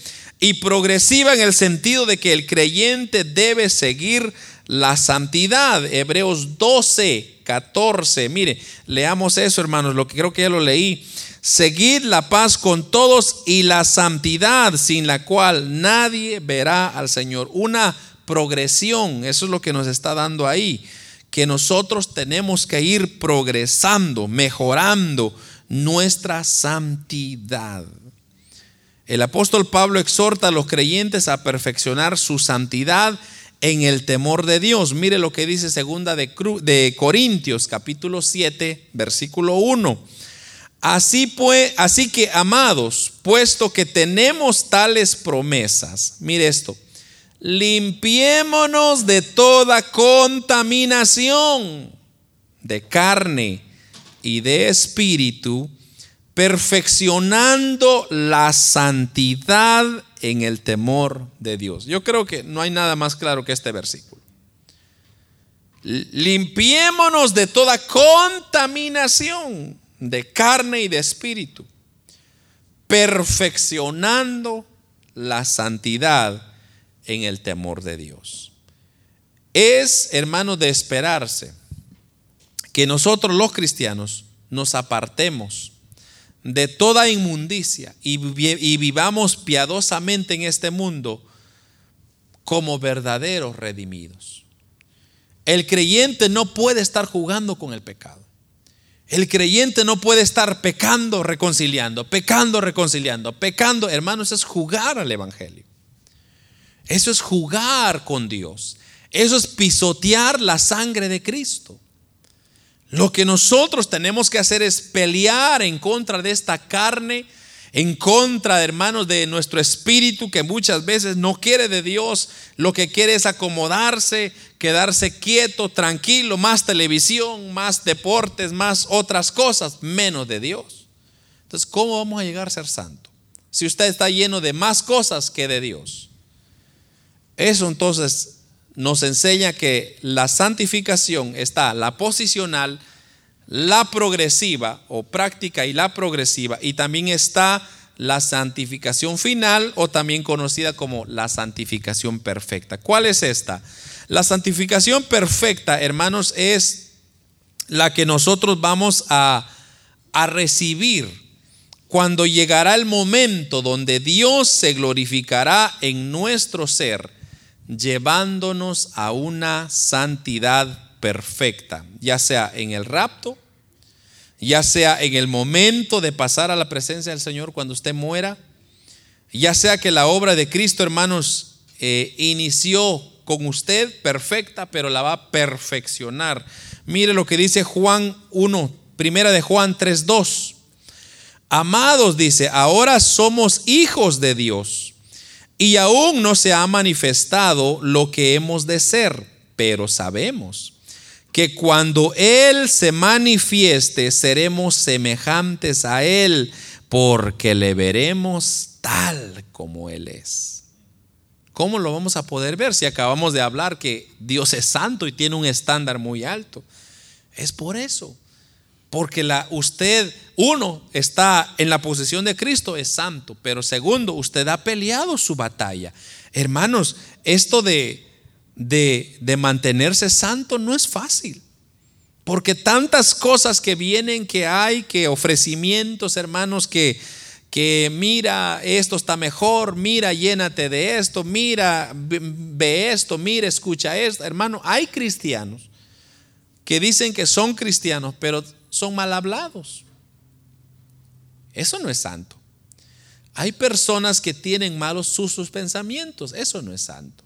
y progresiva en el sentido de que el creyente debe seguir la santidad, Hebreos 12, 14. Mire, leamos eso, hermanos, lo que creo que ya lo leí. Seguid la paz con todos y la santidad sin la cual nadie verá al Señor. Una progresión, eso es lo que nos está dando ahí, que nosotros tenemos que ir progresando, mejorando nuestra santidad. El apóstol Pablo exhorta a los creyentes a perfeccionar su santidad en el temor de Dios. Mire lo que dice segunda de, Corintios capítulo 7, versículo 1 Así pues, así que amados, puesto que tenemos tales promesas, mire esto, limpiémonos de toda contaminación de carne y de espíritu, perfeccionando la santidad en el temor de Dios. Yo creo que no hay nada más claro que este versículo. Limpiémonos de toda contaminación de carne y de espíritu, perfeccionando la santidad en el temor de Dios. Es, hermano, de esperarse que nosotros los cristianos nos apartemos de toda inmundicia y, vivamos piadosamente en este mundo como verdaderos redimidos. El creyente no puede estar jugando con el pecado. El creyente no puede estar pecando, reconciliando, pecando, reconciliando, pecando. Hermanos, es jugar al Evangelio. Eso es jugar con Dios. Eso es pisotear la sangre de Cristo. Lo que nosotros tenemos que hacer es pelear en contra de esta carne en contra, hermanos, de nuestro espíritu que muchas veces no quiere de Dios, lo que quiere es acomodarse, quedarse quieto, tranquilo, más televisión, más deportes, más otras cosas, menos de Dios. Entonces, ¿cómo vamos a llegar a ser santo? Si usted está lleno de más cosas que de Dios. Eso entonces nos enseña que la santificación está la posicional, la progresiva o práctica y la progresiva, y también está la santificación final o también conocida como la santificación perfecta. ¿Cuál es esta? La santificación perfecta, hermanos, es la que nosotros vamos a, a recibir cuando llegará el momento donde Dios se glorificará en nuestro ser, llevándonos a una santidad perfecta, ya sea en el rapto, ya sea en el momento de pasar a la presencia del Señor cuando usted muera, ya sea que la obra de Cristo, hermanos, eh, inició con usted perfecta, pero la va a perfeccionar. Mire lo que dice Juan 1, primera de Juan 3:2. Amados, dice, ahora somos hijos de Dios y aún no se ha manifestado lo que hemos de ser, pero sabemos que cuando Él se manifieste seremos semejantes a Él, porque le veremos tal como Él es. ¿Cómo lo vamos a poder ver si acabamos de hablar que Dios es santo y tiene un estándar muy alto? Es por eso. Porque la, usted, uno, está en la posición de Cristo, es santo. Pero segundo, usted ha peleado su batalla. Hermanos, esto de de, mantenerse santo no es fácil. Porque tantas cosas que vienen, que hay, que ofrecimientos, hermanos, que, que mira, esto está mejor, mira, llénate de esto, mira, ve esto, mira, escucha esto. Hermano, hay cristianos que dicen que son cristianos, pero son mal hablados. Eso no es santo. Hay personas que tienen malos sus pensamientos, eso no es santo.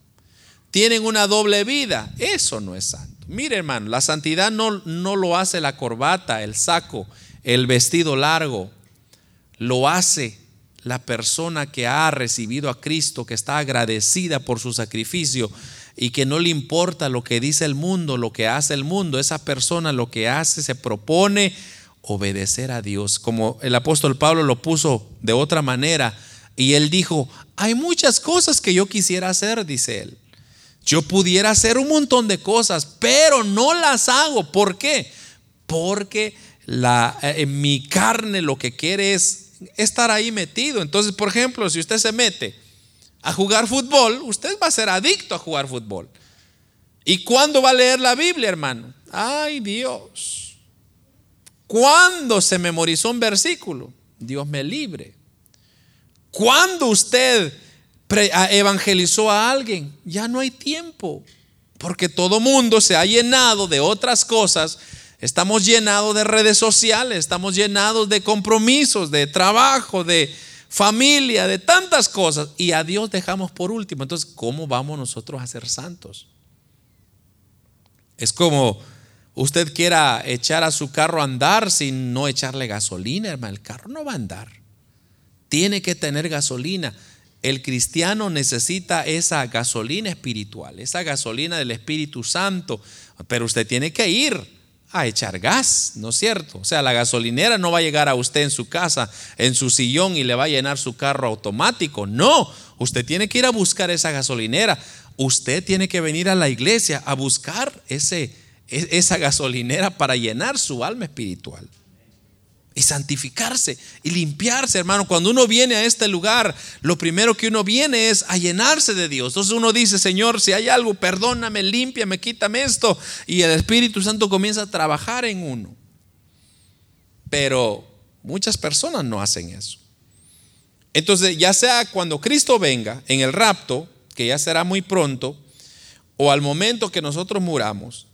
Tienen una doble vida, eso no es santo. Mire hermano, la santidad no, no lo hace la corbata, el saco, el vestido largo, lo hace la persona que ha recibido a Cristo, que está agradecida por su sacrificio y que no le importa lo que dice el mundo, lo que hace el mundo, esa persona lo que hace se propone obedecer a Dios, como el apóstol Pablo lo puso de otra manera. Y él dijo, hay muchas cosas que yo quisiera hacer, dice él. Yo pudiera hacer un montón de cosas, pero no las hago. ¿Por qué? Porque en eh, mi carne lo que quiere es estar ahí metido. Entonces, por ejemplo, si usted se mete a jugar fútbol, usted va a ser adicto a jugar fútbol. ¿Y cuándo va a leer la Biblia, hermano? Ay, Dios. ¿Cuándo se memorizó un versículo? Dios me libre. ¿Cuándo usted evangelizó a alguien? Ya no hay tiempo, porque todo mundo se ha llenado de otras cosas. Estamos llenados de redes sociales, estamos llenados de compromisos, de trabajo, de familia, de tantas cosas. Y a Dios dejamos por último. Entonces, ¿cómo vamos nosotros a ser santos? Es como usted quiera echar a su carro a andar sin no echarle gasolina, hermano, el carro no va a andar. Tiene que tener gasolina. El cristiano necesita esa gasolina espiritual, esa gasolina del Espíritu Santo, pero usted tiene que ir a echar gas, ¿no es cierto? O sea, la gasolinera no va a llegar a usted en su casa, en su sillón y le va a llenar su carro automático. No, usted tiene que ir a buscar esa gasolinera. Usted tiene que venir a la iglesia a buscar ese esa gasolinera para llenar su alma espiritual. Y santificarse y limpiarse, hermano. Cuando uno viene a este lugar, lo primero que uno viene es a llenarse de Dios. Entonces uno dice, Señor, si hay algo, perdóname, límpiame, quítame esto. Y el Espíritu Santo comienza a trabajar en uno. Pero muchas personas no hacen eso. Entonces, ya sea cuando Cristo venga en el rapto, que ya será muy pronto, o al momento que nosotros muramos,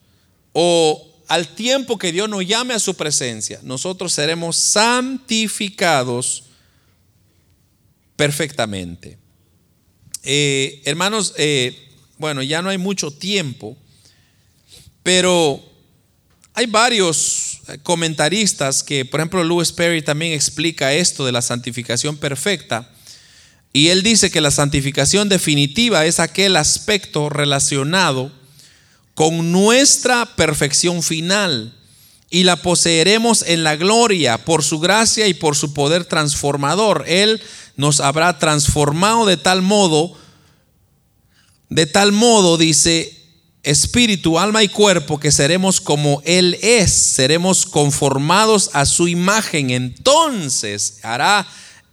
o al tiempo que Dios nos llame a su presencia, nosotros seremos santificados perfectamente. Eh, hermanos, eh, bueno, ya no hay mucho tiempo, pero hay varios comentaristas que, por ejemplo, Louis Perry también explica esto de la santificación perfecta. Y él dice que la santificación definitiva es aquel aspecto relacionado con nuestra perfección final y la poseeremos en la gloria por su gracia y por su poder transformador. Él nos habrá transformado de tal modo, de tal modo, dice, espíritu, alma y cuerpo, que seremos como Él es, seremos conformados a su imagen. Entonces hará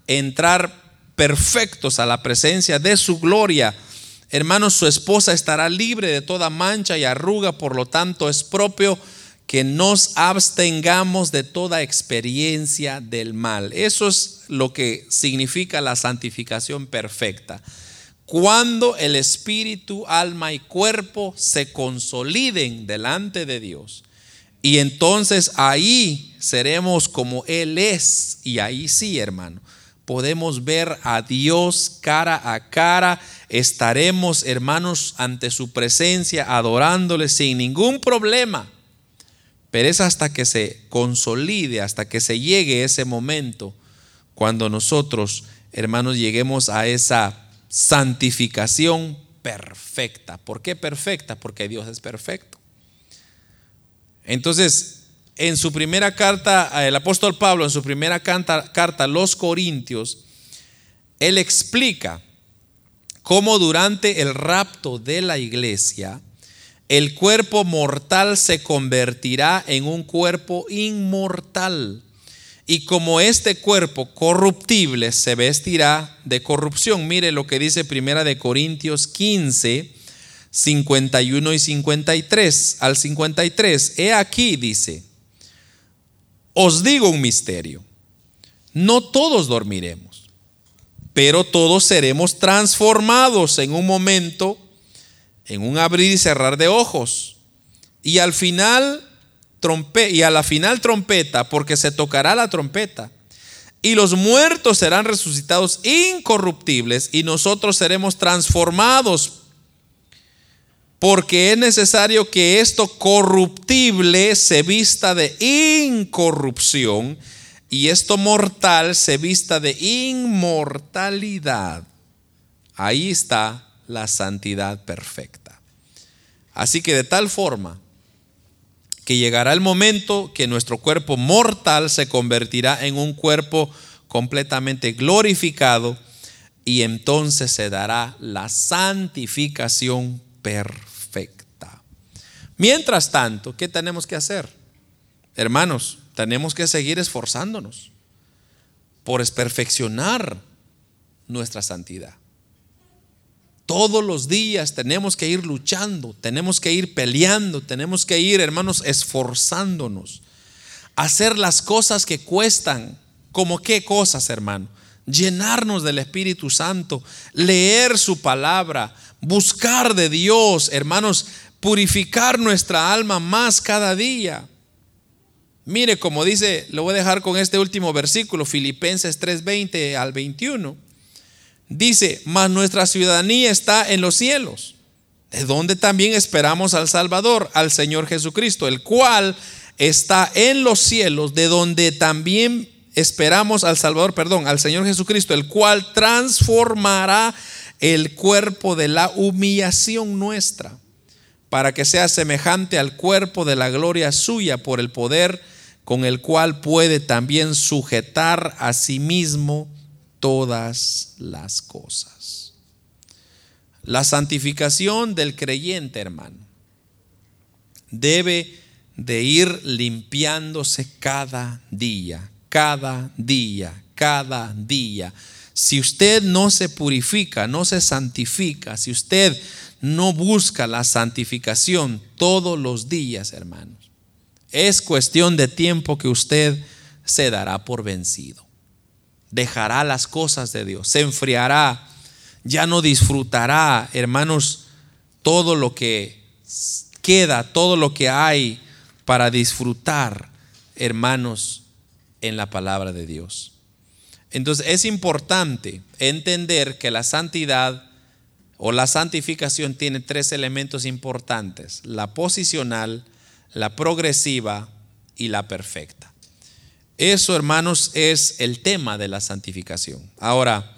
entrar perfectos a la presencia de su gloria Hermanos, su esposa estará libre de toda mancha y arruga, por lo tanto es propio que nos abstengamos de toda experiencia del mal. Eso es lo que significa la santificación perfecta. Cuando el espíritu, alma y cuerpo se consoliden delante de Dios. Y entonces ahí seremos como Él es. Y ahí sí, hermano, podemos ver a Dios cara a cara estaremos, hermanos, ante su presencia, adorándole sin ningún problema. Pero es hasta que se consolide, hasta que se llegue ese momento, cuando nosotros, hermanos, lleguemos a esa santificación perfecta. ¿Por qué perfecta? Porque Dios es perfecto. Entonces, en su primera carta, el apóstol Pablo, en su primera carta, carta a los Corintios, él explica cómo durante el rapto de la iglesia, el cuerpo mortal se convertirá en un cuerpo inmortal. Y como este cuerpo corruptible se vestirá de corrupción. Mire lo que dice Primera de Corintios 15, 51 y 53 al 53. He aquí, dice, os digo un misterio. No todos dormiremos pero todos seremos transformados en un momento, en un abrir y cerrar de ojos. Y al final, trompe y a la final trompeta, porque se tocará la trompeta. y los muertos serán resucitados incorruptibles y nosotros seremos transformados porque es necesario que esto corruptible se vista de incorrupción y esto mortal se vista de inmortalidad. Ahí está la santidad perfecta. Así que de tal forma que llegará el momento que nuestro cuerpo mortal se convertirá en un cuerpo completamente glorificado y entonces se dará la santificación perfecta. Mientras tanto, ¿qué tenemos que hacer? Hermanos, tenemos que seguir esforzándonos por perfeccionar nuestra santidad. Todos los días tenemos que ir luchando, tenemos que ir peleando, tenemos que ir, hermanos, esforzándonos. Hacer las cosas que cuestan. ¿Como qué cosas, hermano? Llenarnos del Espíritu Santo, leer su palabra, buscar de Dios, hermanos, purificar nuestra alma más cada día. Mire, como dice, lo voy a dejar con este último versículo, Filipenses 3:20 al 21. Dice, mas nuestra ciudadanía está en los cielos, de donde también esperamos al Salvador, al Señor Jesucristo, el cual está en los cielos, de donde también esperamos al Salvador, perdón, al Señor Jesucristo, el cual transformará el cuerpo de la humillación nuestra, para que sea semejante al cuerpo de la gloria suya por el poder con el cual puede también sujetar a sí mismo todas las cosas. La santificación del creyente, hermano, debe de ir limpiándose cada día, cada día, cada día. Si usted no se purifica, no se santifica, si usted no busca la santificación todos los días, hermanos, es cuestión de tiempo que usted se dará por vencido dejará las cosas de Dios, se enfriará, ya no disfrutará, hermanos, todo lo que queda, todo lo que hay para disfrutar, hermanos, en la palabra de Dios. Entonces es importante entender que la santidad o la santificación tiene tres elementos importantes, la posicional, la progresiva y la perfecta. Eso, hermanos, es el tema de la santificación. Ahora,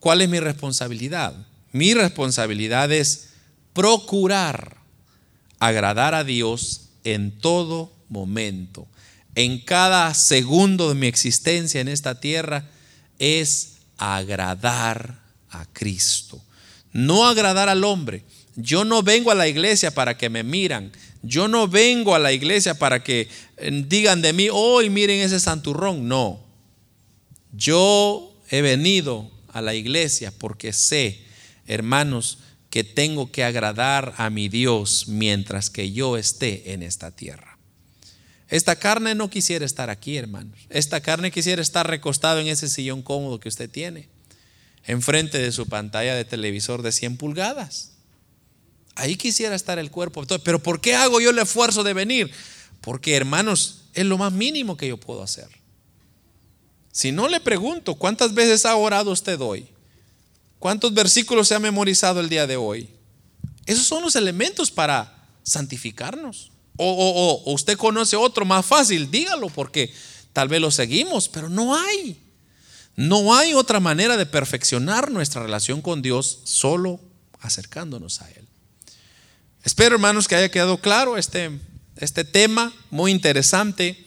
¿cuál es mi responsabilidad? Mi responsabilidad es procurar agradar a Dios en todo momento. En cada segundo de mi existencia en esta tierra es agradar a Cristo. No agradar al hombre. Yo no vengo a la iglesia para que me miran. Yo no vengo a la iglesia para que eh, digan de mí, hoy miren ese santurrón. No. Yo he venido a la iglesia porque sé, hermanos, que tengo que agradar a mi Dios mientras que yo esté en esta tierra. Esta carne no quisiera estar aquí, hermanos. Esta carne quisiera estar recostado en ese sillón cómodo que usted tiene, enfrente de su pantalla de televisor de 100 pulgadas. Ahí quisiera estar el cuerpo. Pero ¿por qué hago yo el esfuerzo de venir? Porque, hermanos, es lo más mínimo que yo puedo hacer. Si no le pregunto, ¿cuántas veces ha orado usted hoy? ¿Cuántos versículos se ha memorizado el día de hoy? Esos son los elementos para santificarnos. O, o usted conoce otro más fácil, dígalo, porque tal vez lo seguimos, pero no hay. No hay otra manera de perfeccionar nuestra relación con Dios solo acercándonos a Él. Espero, hermanos, que haya quedado claro este, este tema muy interesante,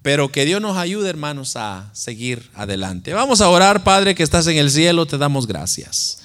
pero que Dios nos ayude, hermanos, a seguir adelante. Vamos a orar, Padre, que estás en el cielo, te damos gracias.